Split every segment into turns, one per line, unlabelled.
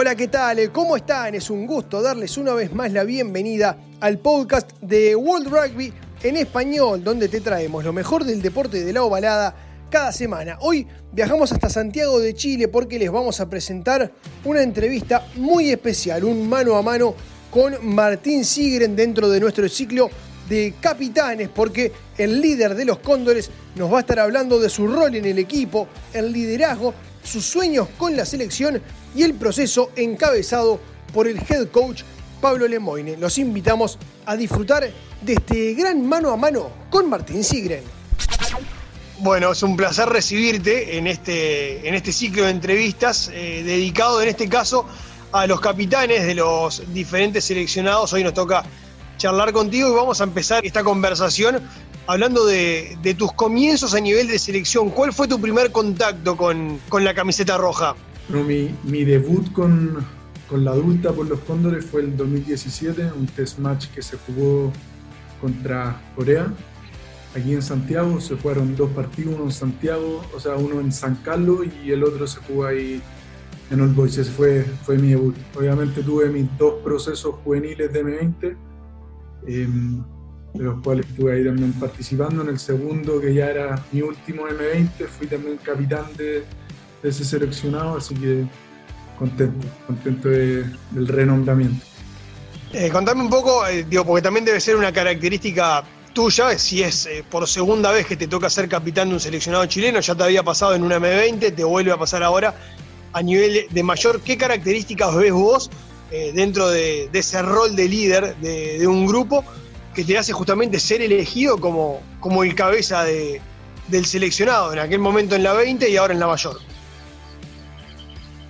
Hola, ¿qué tal? ¿Cómo están? Es un gusto darles una vez más la bienvenida al podcast de World Rugby en español, donde te traemos lo mejor del deporte de la ovalada cada semana. Hoy viajamos hasta Santiago de Chile porque les vamos a presentar una entrevista muy especial, un mano a mano con Martín Sigren dentro de nuestro ciclo de capitanes, porque el líder de los Cóndores nos va a estar hablando de su rol en el equipo, el liderazgo, sus sueños con la selección y el proceso encabezado por el head coach Pablo Lemoine. Los invitamos a disfrutar de este gran mano a mano con Martín Sigren.
Bueno, es un placer recibirte en este, en este ciclo de entrevistas eh, dedicado en este caso a los capitanes de los diferentes seleccionados. Hoy nos toca charlar contigo y vamos a empezar esta conversación hablando de, tus comienzos a nivel de selección. ¿Cuál fue tu primer contacto con, con la camiseta roja?
Mi, mi, debut con, con, la adulta por los Cóndores fue el 2017, un test match que se jugó contra Corea. Aquí en Santiago se jugaron dos partidos, uno en Santiago, o sea, uno en San Carlos y el otro se jugó ahí en Old Boys. Ese fue, fue mi debut. Obviamente tuve mis dos procesos juveniles de M20, em, de los cuales estuve ahí también participando. En el segundo, que ya era mi último M20, fui también capitán de ese seleccionado, así que contento, contento del renombramiento.
Eh, contame un poco, eh, digo, porque también debe ser una característica tuya, si es eh, por segunda vez que te toca ser capitán de un seleccionado chileno, ya te había pasado en una M20, te vuelve a pasar ahora a nivel de mayor, ¿qué características ves vos dentro de, ese rol de líder de, un grupo que te hace justamente ser elegido como, como el cabeza del seleccionado, en aquel momento en la 20 y ahora en la mayor?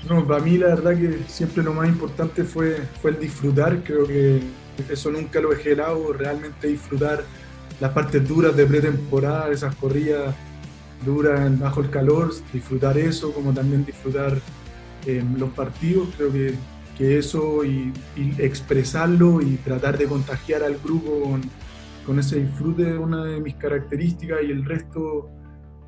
No, para mí la verdad que siempre lo más importante fue, fue el disfrutar, creo que eso nunca lo he gelado, realmente disfrutar las partes duras de pretemporada, esas corridas duras bajo el calor, disfrutar eso, como también disfrutar eh, los partidos, creo que, que eso y, expresarlo y tratar de contagiar al grupo con, con ese disfrute es una de mis características y el resto,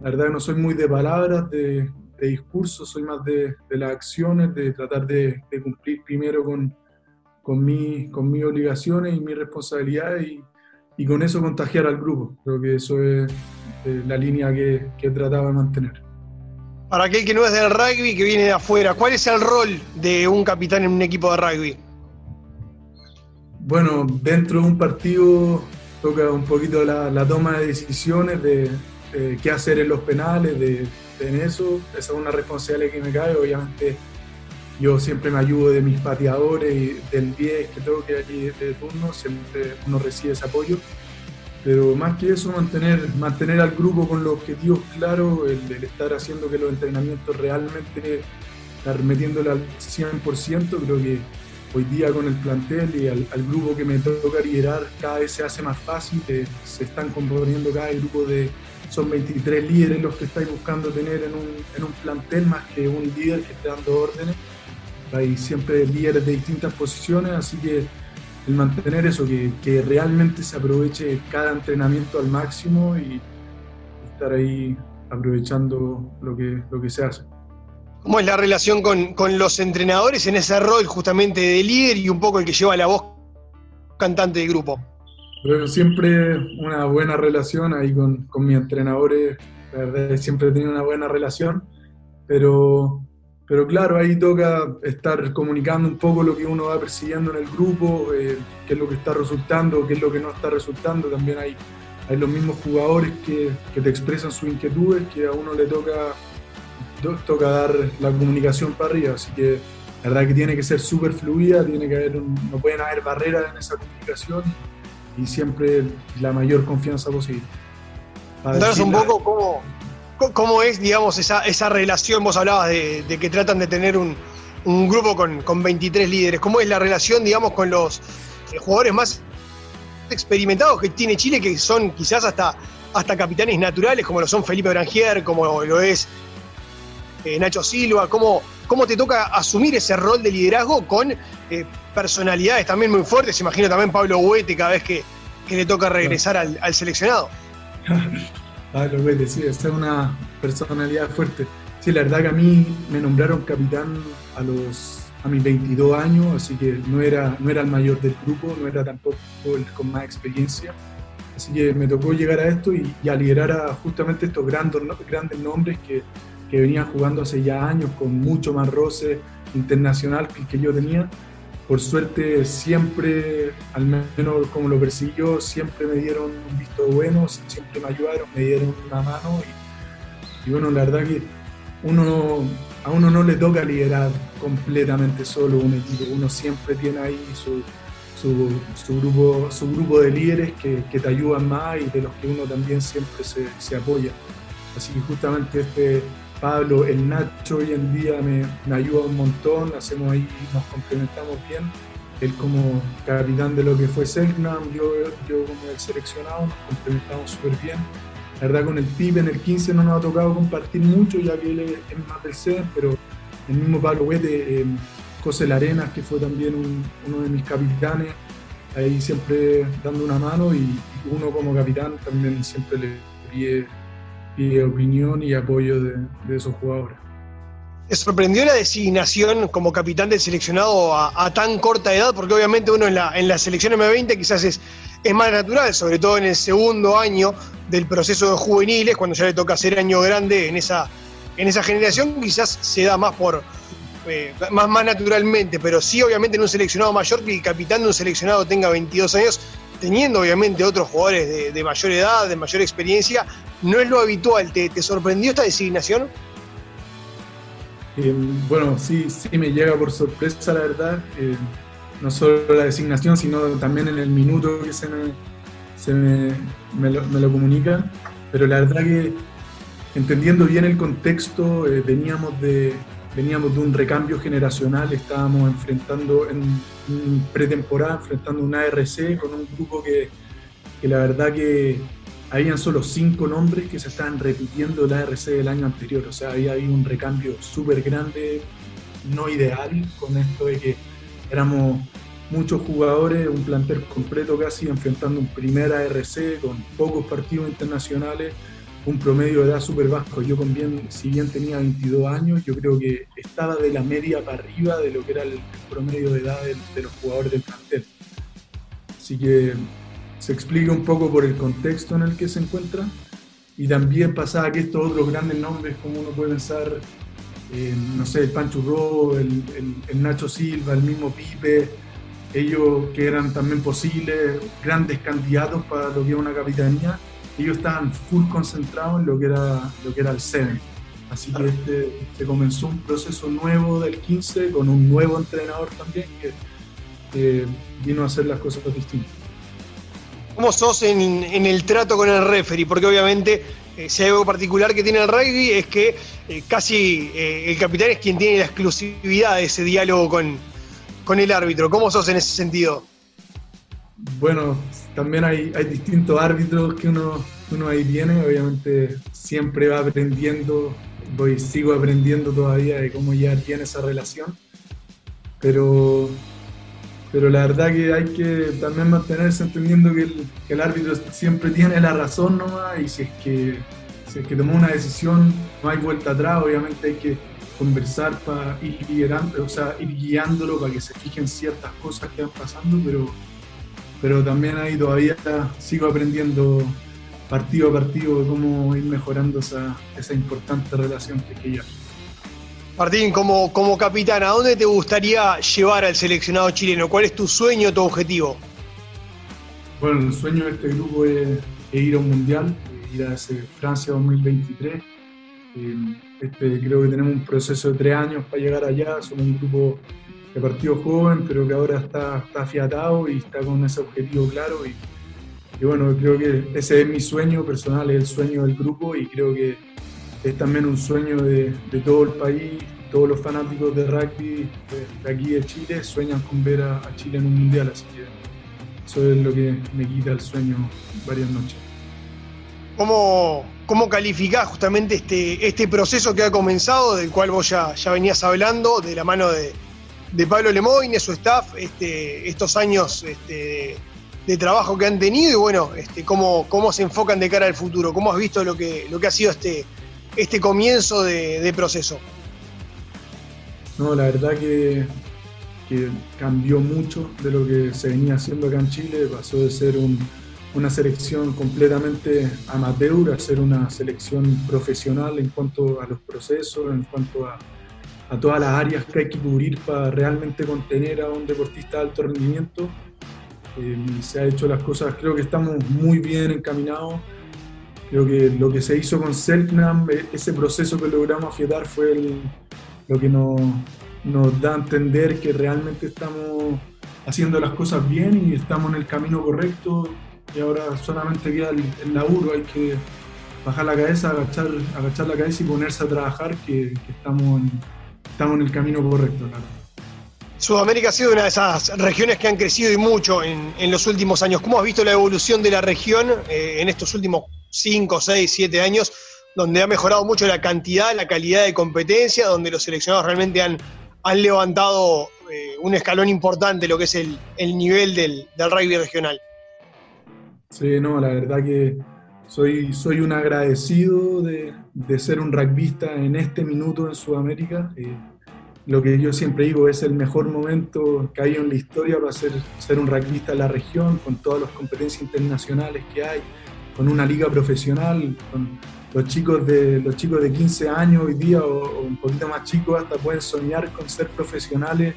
la verdad que no soy muy de palabras, de, de discurso, soy más de, de, las acciones, de tratar de, de cumplir primero con, con, mi, con mis obligaciones y mis responsabilidades y, y, con eso contagiar al grupo. Creo que eso es eh, la línea que, que trataba de mantener.
Para aquel que no es del rugby, que viene de afuera, ¿cuál es el rol de un capitán en un equipo de rugby?
Bueno, dentro de un partido toca un poquito la, la toma de decisiones de, de qué hacer en los penales, de en eso, esa es una responsabilidad que me cae, obviamente yo siempre me ayudo de mis pateadores y del 10 que tengo que aquí de turno, siempre uno recibe ese apoyo, pero más que eso mantener, mantener al grupo con los objetivos claros, el, estar haciendo que los entrenamientos realmente estar metiéndole al 100%, creo que hoy día con el plantel y al, grupo que me toca liderar cada vez se hace más fácil, se están componiendo cada grupo de son 23 líderes los que estáis buscando tener en un, en un plantel más que un líder que esté dando órdenes. Hay siempre líderes de distintas posiciones, así que el mantener eso, que, que realmente se aproveche cada entrenamiento al máximo y estar ahí aprovechando lo que, lo que se hace.
¿Cómo es la relación con, con, los entrenadores en ese rol justamente de líder y un poco el que lleva la voz cantante del grupo?
Pero siempre una buena relación ahí con, con mis entrenadores, la verdad siempre he tenido una buena relación, pero, pero claro, ahí toca estar comunicando un poco lo que uno va persiguiendo en el grupo, eh, qué es lo que está resultando, qué es lo que no está resultando. También hay, hay los mismos jugadores que, que te expresan sus inquietudes, que a uno le toca, toca dar la comunicación para arriba. Así que la verdad que tiene que ser súper fluida, tiene que haber no pueden haber barreras en esa comunicación y siempre la mayor confianza posible.
Contanos un poco cómo, cómo es, digamos, esa, esa relación, vos hablabas de, de que tratan de tener un, un grupo con, con, 23 líderes, ¿cómo es la relación, digamos, con los eh, jugadores más experimentados que tiene Chile, que son quizás hasta, hasta capitanes naturales, como lo son Felipe Brangier, como lo es eh, Nacho Silva, cómo, cómo te toca asumir ese rol de liderazgo con eh, personalidades también muy fuertes. Imagino también Pablo Huete cada vez que, le toca regresar al, seleccionado.
Pablo Huete, sí, esta es una personalidad fuerte. Sí, la verdad que a mí me nombraron capitán a los a mis 22 años, así que no era, no era el mayor del grupo, no era tampoco el con más experiencia. Así que me tocó llegar a esto y, y a liderar a justamente estos grandes, grandes nombres que, que venían jugando hace ya años con mucho más roce internacional que el que yo tenía. Por suerte siempre, al menos como lo percibí yo, siempre me dieron un visto bueno, siempre me ayudaron, me dieron una mano y, y bueno, la verdad que uno a uno no le toca liderar completamente solo un equipo, uno siempre tiene ahí su, su, grupo, su grupo de líderes que, que, te ayudan más y de los que uno también siempre se, se, apoya. Así que justamente este Pablo, el Nacho hoy en día me, ayuda un montón, hacemos ahí, nos complementamos bien. Él como capitán de lo que fue Selknam, yo, yo como el seleccionado, nos complementamos súper bien la verdad con el Pipe en el 15 no nos ha tocado compartir mucho, ya que él es más del CER, pero el mismo Pablo Huete, eh, José Larenas, que fue también uno de mis capitanes, ahí siempre dando una mano y, uno como capitán también siempre le pide, opinión y apoyo de, esos jugadores.
¿Te sorprendió la designación como capitán del seleccionado a, tan corta edad? Porque obviamente uno en la, en la selección M20 quizás es es más natural, sobre todo en el segundo año del proceso de juveniles, cuando ya le toca hacer año grande en esa, en esa generación, quizás se da más por eh, más, más naturalmente, pero sí obviamente en un seleccionado mayor que el capitán de un seleccionado tenga 22 años, teniendo obviamente otros jugadores de, mayor edad, de mayor experiencia, no es lo habitual. ¿Te, sorprendió esta designación?
Eh, bueno, sí, sí me llega por sorpresa, la verdad. Eh, no solo la designación, sino también en el minuto que se me, se me, lo, comunica. Pero la verdad que entendiendo bien el contexto, eh, veníamos, de, veníamos de un recambio generacional, estábamos enfrentando en, pretemporada, enfrentando un ARC con un grupo que, que, la verdad que habían solo cinco nombres que se estaban repitiendo el ARC del año anterior, o sea, había, había un recambio súper grande, no ideal, con esto de que éramos muchos jugadores, un plantel completo casi, enfrentando un primer ARC con pocos partidos internacionales, un promedio de edad súper bajo. Yo con bien, si bien tenía 22 años, yo creo que estaba de la media para arriba de lo que era el, promedio de edad de, los jugadores del plantel. Así que se explica un poco por el contexto en el que se encuentra y también pasaba que estos otros grandes nombres, como uno puede pensar, eh, no sé, el Pancho Ro, el, el, Nacho Silva, el mismo Pipe, ellos que eran también posibles grandes candidatos para lo que era una capitanía, ellos estaban full concentrados en lo que era, lo que era el Seven. Así que este, se comenzó un proceso nuevo del 15 con un nuevo entrenador también que, vino a hacer las cosas distintas.
¿Cómo sos en, en, el trato con el referee? Porque obviamente eh, si hay algo particular que tiene el rugby es que eh, casi eh, el capitán es quien tiene la exclusividad de ese diálogo con, con el árbitro. ¿Cómo sos en ese sentido?
Bueno, también hay, hay distintos árbitros que uno, uno ahí tiene. Obviamente siempre va aprendiendo, voy, sigo aprendiendo todavía de cómo ya tiene esa relación. Pero, pero la verdad que hay que también mantenerse entendiendo que el, que el árbitro siempre tiene la razón nomás y si es que si es que tomó una decisión no hay vuelta atrás, obviamente hay que conversar para ir o sea, ir guiándolo para que se fijen ciertas cosas que van pasando, pero, pero también ahí todavía sigo aprendiendo partido a partido cómo ir mejorando esa, esa importante relación que hay.
Martín, como, como capitán, ¿a dónde te gustaría llevar al seleccionado chileno? ¿Cuál es tu sueño, tu objetivo?
Bueno, el sueño de este grupo es, ir a un mundial, ir a ese Francia 2023. Este, creo que tenemos un proceso de tres años para llegar allá. Somos un grupo de partido joven, pero que ahora está, está afiatado y está con ese objetivo claro. Y, y, bueno, creo que ese es mi sueño personal, es el sueño del grupo y creo que es también un sueño de, de todo el país. Todos los fanáticos de rugby de, aquí de Chile sueñan con ver a, a Chile en un mundial, así que eso es lo que me quita el sueño varias noches.
¿Cómo, cómo calificás justamente este, este proceso que ha comenzado, del cual vos ya, ya venías hablando, de la mano de, Pablo Lemoyne, su staff, este, estos años este, de, trabajo que han tenido y bueno, este, cómo, cómo se enfocan de cara al futuro? ¿Cómo has visto lo que, lo que ha sido este, este comienzo de, proceso?
No, la verdad que que cambió mucho de lo que se venía haciendo acá en Chile, pasó de ser una selección completamente amateur a ser una selección profesional en cuanto a los procesos, en cuanto a, a todas las áreas que hay que cubrir para realmente contener a un deportista de alto rendimiento. Eh, se ha hecho las cosas, creo que estamos muy bien encaminados. Creo que lo que se hizo con Selknam, e, ese proceso que logramos afiatar fue lo que nos, nos da a entender que realmente estamos haciendo las cosas bien y estamos en el camino correcto y ahora solamente queda el, laburo, hay que bajar la cabeza, agachar, agachar la cabeza y ponerse a trabajar que, estamos, en, estamos en el camino correcto.
Sudamérica ha sido una de esas regiones que han crecido y mucho en, los últimos años. ¿Cómo has visto la evolución de la región eh, en estos últimos 5, 6, 7 años, donde ha mejorado mucho la cantidad, la calidad de competencia, donde los seleccionados realmente han, han levantado eh, un escalón importante lo que es el, nivel del, rugby regional.
Sí, no, la verdad que soy, soy un agradecido de, ser un rugbyista en este minuto en Sudamérica. Eh, lo que yo siempre digo es el mejor momento que hay en la historia para ser, ser un rugbyista en la región, con todas las competencias internacionales que hay, con una liga profesional, con, los chicos de, los chicos de 15 años hoy día o, un poquito más chicos hasta pueden soñar con ser profesionales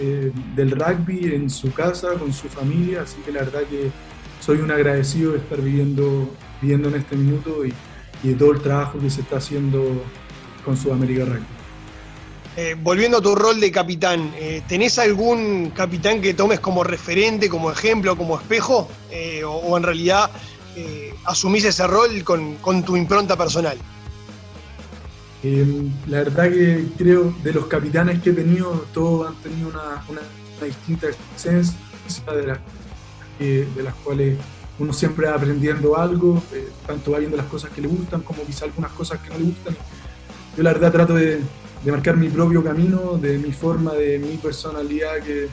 eh, del rugby en su casa, con su familia, así que la verdad que soy un agradecido de estar viviendo, viviendo en este minuto y, de todo el trabajo que se está haciendo con Sudamérica Rugby.
Eh, volviendo a tu rol de capitán, eh, ¿tenés algún capitán que tomes como referente, como ejemplo, como espejo? o, en realidad eh, asumís ese rol con, tu impronta personal?
Eh, la verdad que creo de los capitanes que he tenido, todos han tenido una, distinta esencia de, las cuales uno siempre va aprendiendo algo, eh, tanto va viendo las cosas que le gustan como quizá algunas cosas que no le gustan. Yo la verdad trato de, marcar mi propio camino, de mi forma, de mi personalidad que,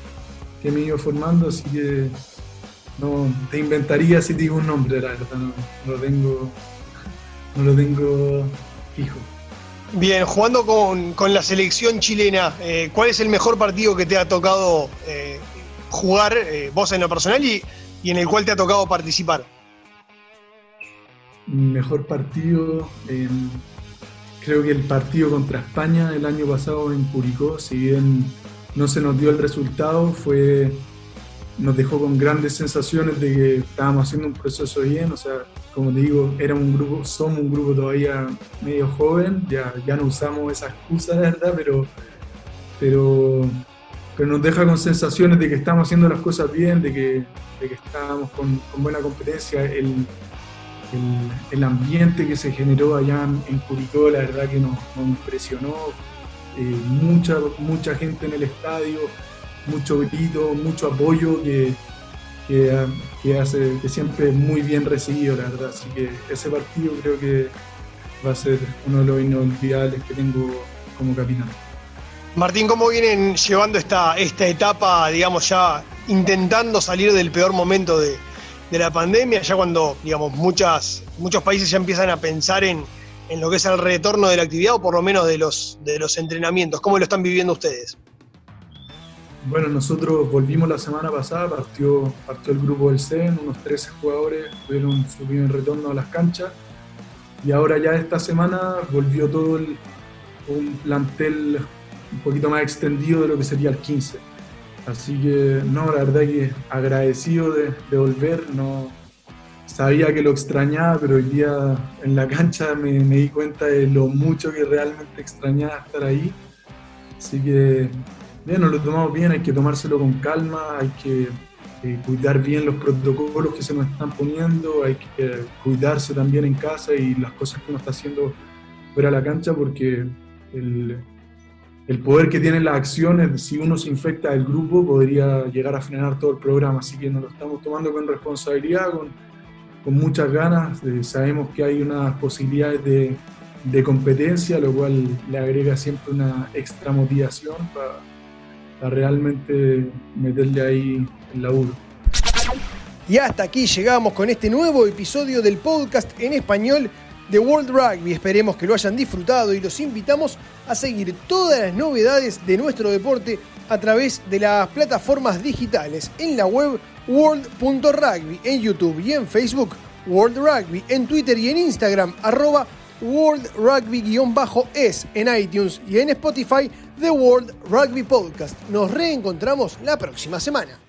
que me he ido formando, así que no te inventaría si te digo un nombre, la verdad, no, lo tengo, no lo tengo fijo.
Bien, jugando con, la selección chilena, eh, ¿cuál es el mejor partido que te ha tocado eh, jugar eh, vos en lo personal y, en el cual te ha tocado participar?
Mejor partido, creo que el partido contra España el año pasado en Curicó, si bien no se nos dio el resultado, fue nos dejó con grandes sensaciones de que estábamos haciendo un proceso bien, o sea, como te digo, era un grupo, somos un grupo todavía medio joven, ya, ya no usamos esa excusa, de verdad, pero, pero, nos deja con sensaciones de que estamos haciendo las cosas bien, de que, de estábamos con, buena competencia, el, ambiente que se generó allá en, Curicó, la verdad que nos, impresionó, eh, mucha, mucha gente en el estadio, mucho grito, mucho apoyo que, que, hace que siempre es muy bien recibido, la verdad. Así que ese partido creo que va a ser uno de los inolvidables que tengo como capitán.
Martín, ¿cómo vienen llevando esta, esta etapa, digamos, ya intentando salir del peor momento de, de la pandemia, ya cuando, digamos, muchas, muchos países ya empiezan a pensar en, en lo que es el retorno de la actividad o por lo menos de los, de los entrenamientos? ¿Cómo lo están viviendo ustedes?
Bueno, nosotros volvimos la semana pasada, partió, partió el grupo del CEN, unos 13 jugadores tuvieron su primer retorno a las canchas y ahora ya esta semana volvió todo el, un plantel un poquito más extendido de lo que sería el 15. Así que no, la verdad que agradecido de, volver, no sabía que lo extrañaba, pero hoy día en la cancha me, di cuenta de lo mucho que realmente extrañaba estar ahí. Así que bien, lo tomamos bien, hay que tomárselo con calma, hay que eh, cuidar bien los protocolos que se nos están poniendo, hay que cuidarse también en casa y las cosas que uno está haciendo fuera de la cancha, porque el, el poder que tienen las acciones, si uno se infecta del grupo, podría llegar a frenar todo el programa. Así que nos lo estamos tomando con responsabilidad, con, muchas ganas. Eh, sabemos que hay unas posibilidades de, competencia, lo cual le agrega siempre una extra motivación para a realmente meterle ahí el laburo.
Y hasta aquí llegamos con este nuevo episodio del podcast en español de World Rugby. Esperemos que lo hayan disfrutado y los invitamos a seguir todas las novedades de nuestro deporte a través de las plataformas digitales en la web world.rugby, en YouTube y en Facebook, World Rugby, en Twitter y en Instagram, arroba World Rugby-es en iTunes y en Spotify, The World Rugby Podcast. Nos reencontramos la próxima semana.